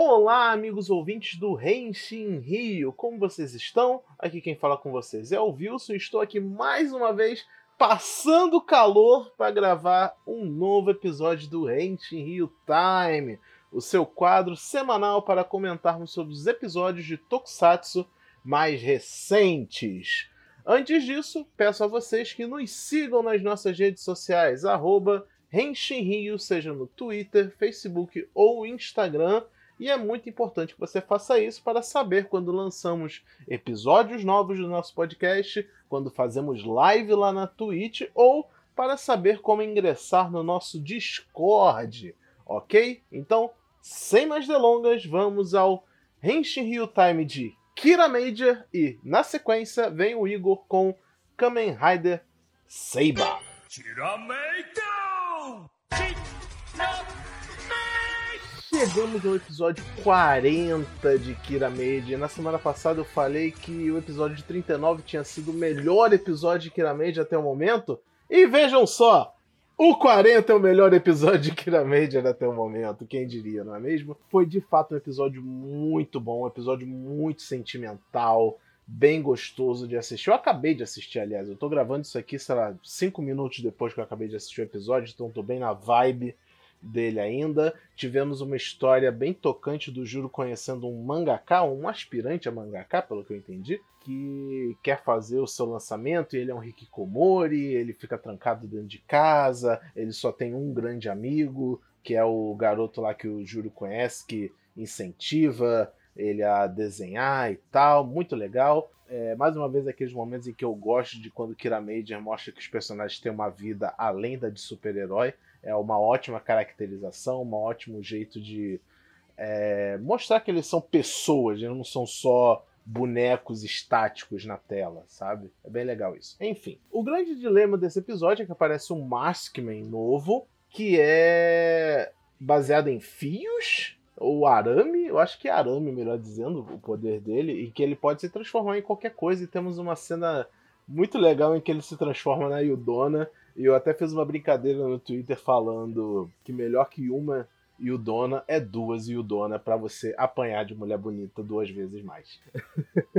Olá, amigos ouvintes do Renshin Rio, como vocês estão? Aqui quem fala com vocês é o Wilson, estou aqui mais uma vez passando calor para gravar um novo episódio do Renshin Rio Time, o seu quadro semanal para comentarmos sobre os episódios de Tokusatsu mais recentes. Antes disso, peço a vocês que nos sigam nas nossas redes sociais, arroba Rio, seja no Twitter, Facebook ou Instagram. E é muito importante que você faça isso para saber quando lançamos episódios novos do nosso podcast, quando fazemos live lá na Twitch ou para saber como ingressar no nosso Discord, ok? Então, sem mais delongas, vamos ao Henshin Rio Time de Kira Major e, na sequência, vem o Igor com Kamen Rider Seiba. Kira Major! Chegamos ao episódio 40 de Kira Major. Na semana passada eu falei que o episódio de 39 tinha sido o melhor episódio de Kira Major até o momento. E vejam só, o 40 é o melhor episódio de Kira Major até o momento, quem diria, não é mesmo? Foi de fato um episódio muito bom, um episódio muito sentimental, bem gostoso de assistir. Eu acabei de assistir, aliás, eu tô gravando isso aqui, sei lá, 5 minutos depois que eu acabei de assistir o episódio, então tô bem na vibe dele ainda. Tivemos uma história bem tocante do Juro conhecendo um mangaka, um aspirante a mangaka, pelo que eu entendi, que quer fazer o seu lançamento e ele é um hikikomori, ele fica trancado dentro de casa, ele só tem um grande amigo, que é o garoto lá que o Juro conhece, que incentiva ele a desenhar e tal, muito legal. É, mais uma vez, aqueles momentos em que eu gosto de quando Kira Major mostra que os personagens têm uma vida além da de super-herói. É uma ótima caracterização, um ótimo jeito de é, mostrar que eles são pessoas, eles não são só bonecos estáticos na tela, sabe? É bem legal isso. Enfim, o grande dilema desse episódio é que aparece um Maskman novo, que é baseado em fios, ou arame, eu acho que é arame, melhor dizendo, o poder dele, e que ele pode se transformar em qualquer coisa. E temos uma cena muito legal em que ele se transforma na Yudona e eu até fiz uma brincadeira no Twitter falando que melhor que uma Yudona é duas Yudona para você apanhar de mulher bonita duas vezes mais.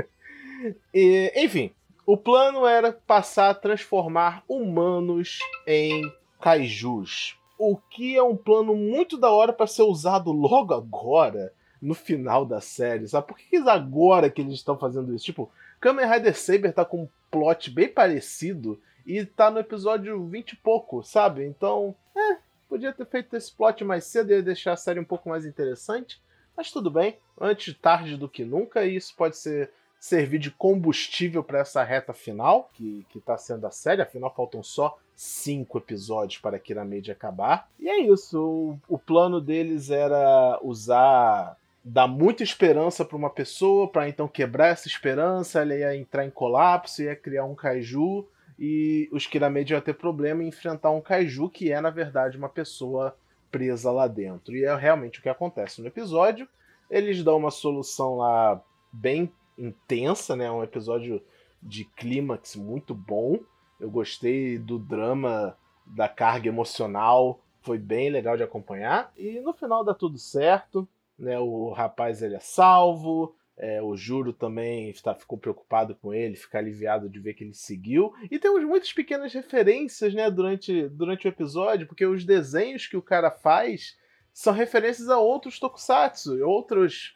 e, enfim, o plano era passar a transformar humanos em kaijus. O que é um plano muito da hora para ser usado logo agora, no final da série, sabe? Por que agora que eles estão fazendo isso? Tipo, Kamen Rider Saber tá com um plot bem parecido e tá no episódio 20 e pouco, sabe? Então, é, podia ter feito esse plot mais cedo e deixar a série um pouco mais interessante. Mas tudo bem, antes tarde do que nunca, e isso pode ser servir de combustível para essa reta final, que, que tá sendo a série, afinal faltam só cinco episódios para Kira Media acabar. E é isso, o, o plano deles era usar dar muita esperança para uma pessoa, para então quebrar essa esperança, ela ia entrar em colapso, ia criar um kaiju e os Kiramed iam ter problema em enfrentar um kaiju que é, na verdade, uma pessoa presa lá dentro. E é realmente o que acontece no episódio. Eles dão uma solução lá bem intensa, né? Um episódio de clímax muito bom. Eu gostei do drama, da carga emocional, foi bem legal de acompanhar. E no final dá tudo certo, né? O rapaz ele é salvo, é, o Juro também está, ficou preocupado com ele, fica aliviado de ver que ele seguiu. E temos muitas pequenas referências né, durante, durante o episódio, porque os desenhos que o cara faz são referências a outros tokusatsu, outros.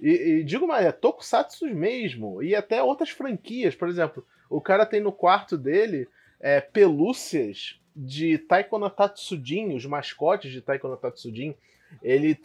E, e digo mais, é tokusatsu mesmo, e até outras franquias. Por exemplo, o cara tem no quarto dele é, pelúcias de Taiko no Tatsujin, os mascotes de Taiko no Tatsujin ele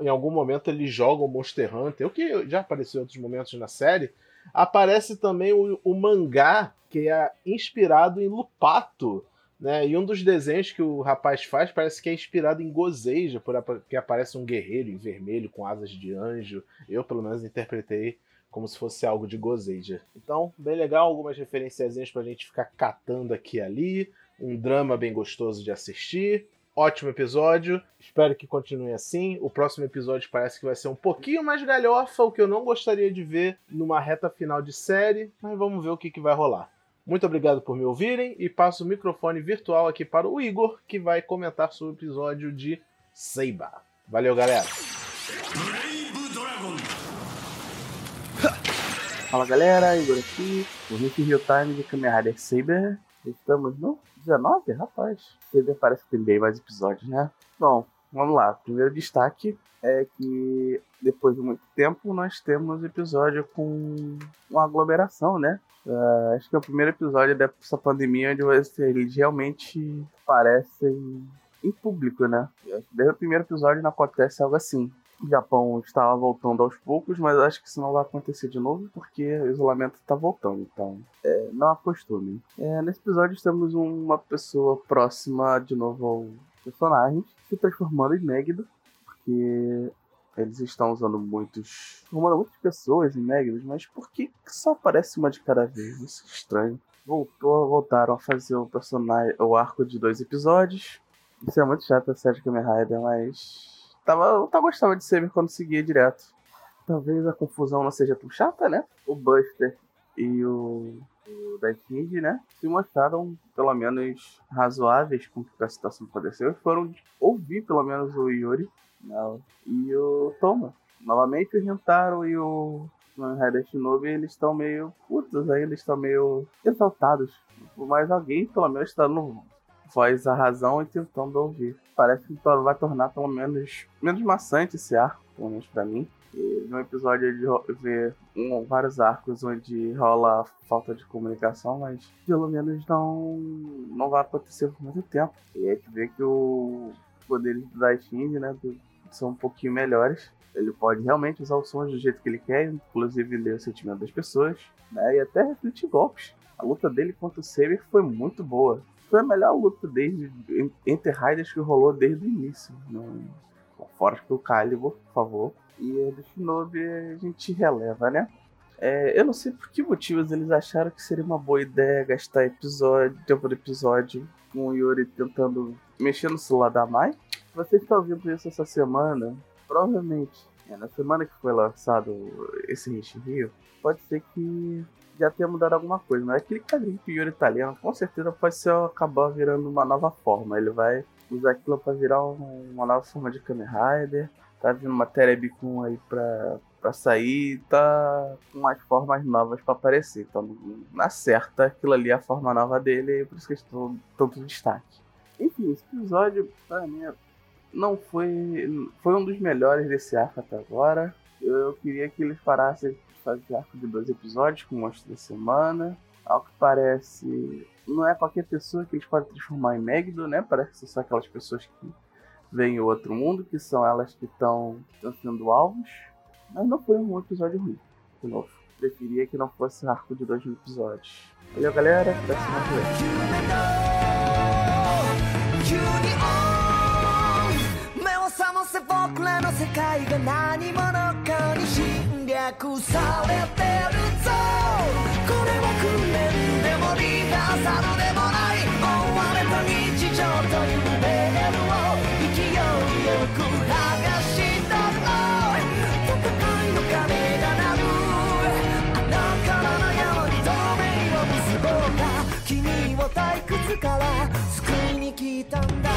em algum momento ele joga o Monster Hunter, o que já apareceu em outros momentos na série. Aparece também o, o mangá que é inspirado em Lupato, né? E um dos desenhos que o rapaz faz parece que é inspirado em Gozeja, porque aparece um guerreiro em vermelho com asas de anjo. Eu, pelo menos, interpretei como se fosse algo de Gozeja. Então, bem legal, algumas referenciazinhas pra gente ficar catando aqui e ali. Um drama bem gostoso de assistir ótimo episódio. Espero que continue assim. O próximo episódio parece que vai ser um pouquinho mais galhofa, o que eu não gostaria de ver numa reta final de série, mas vamos ver o que, que vai rolar. Muito obrigado por me ouvirem e passo o microfone virtual aqui para o Igor, que vai comentar sobre o episódio de Seiba. Valeu, galera! Fala galera, Igor aqui, o Nick Real Time de Kamen Rider Saber. Estamos no 19, rapaz. Teve, parece que tem bem mais episódios, né? Bom, vamos lá. Primeiro destaque é que depois de muito tempo nós temos episódio com uma aglomeração, né? Uh, acho que é o primeiro episódio dessa pandemia onde eles realmente parecem em público, né? Desde o primeiro episódio não acontece algo assim. O Japão estava voltando aos poucos, mas acho que isso não vai acontecer de novo porque o isolamento está voltando, então é, não acostume. É, nesse episódio temos uma pessoa próxima de novo ao personagem se transformando em Megiddo, porque eles estão usando muitos. muitas pessoas em Megiddo, mas por que só aparece uma de cada vez? Isso é estranho. Voltou, voltaram a fazer o personagem, o arco de dois episódios. Isso é muito chato a série Kamen Rider, mas tava, eu tava gostava de Saber quando seguia direto. Talvez a confusão não seja tão chata, né? O Buster e o, o Death King, né? Se mostraram pelo menos razoáveis com o que a situação aconteceu e foram ouvir pelo menos o Yuri e o Toma. Novamente o Rentaro e o Rider Shinobi eles estão meio putos ainda, estão meio exaltados. Mas alguém pelo menos está no voz a razão e tentando ouvir. Parece que vai tornar pelo menos menos maçante esse arco, pelo menos pra mim. E no episódio de ver um, vários arcos onde rola falta de comunicação, mas pelo menos não, não vai acontecer por muito tempo. E a gente vê que o poderes do Daishin, né, do, são um pouquinho melhores. Ele pode realmente usar os sons do jeito que ele quer, inclusive ler o sentimento das pessoas, né, e até refletir golpes. A luta dele contra o Saber foi muito boa foi a melhor luta desde entre Riders que rolou desde o início. Não, fora que o Calibur, por favor. E a do Shinobi a gente releva, né? É, eu não sei por que motivos eles acharam que seria uma boa ideia gastar episódio, tempo do episódio com o Yuri tentando mexer no celular da Mai. Você está ouvindo isso essa semana, provavelmente, é, na semana que foi lançado esse Hit Rio, pode ser que já tenha mudado alguma coisa. Mas aquele quadrinho o Yuri tá lendo, com certeza pode ser acabar virando uma nova forma. Ele vai usar aquilo para virar uma nova forma de Kamen Rider. Tá vindo uma Terebikun aí pra, pra sair tá com umas formas novas para aparecer. Então, na certa, aquilo ali é a forma nova dele e por isso que estou tanto destaque. Enfim, esse episódio, pra mim, não foi. Foi um dos melhores desse arco até agora. Eu queria que eles parassem fazer arco de dois episódios com o monstro da semana. Ao que parece, não é qualquer pessoa que eles podem transformar em Megiddo, né? Parece que são aquelas pessoas que vêm o outro mundo, que são elas que estão sendo alvos. Mas não foi um episódio ruim, de novo. Preferia que não fosse arco de dois episódios. Valeu, galera. Até semana que vem. 僕らの世界が何者かに侵略されてるぞ。これは訓練でもリハーサルでもない。追われた日常というメールを。勢いよく剥がしたの戦いの鐘が鳴る。あの頃のように透明を結ぼうか。君を退屈から救いに来たんだ。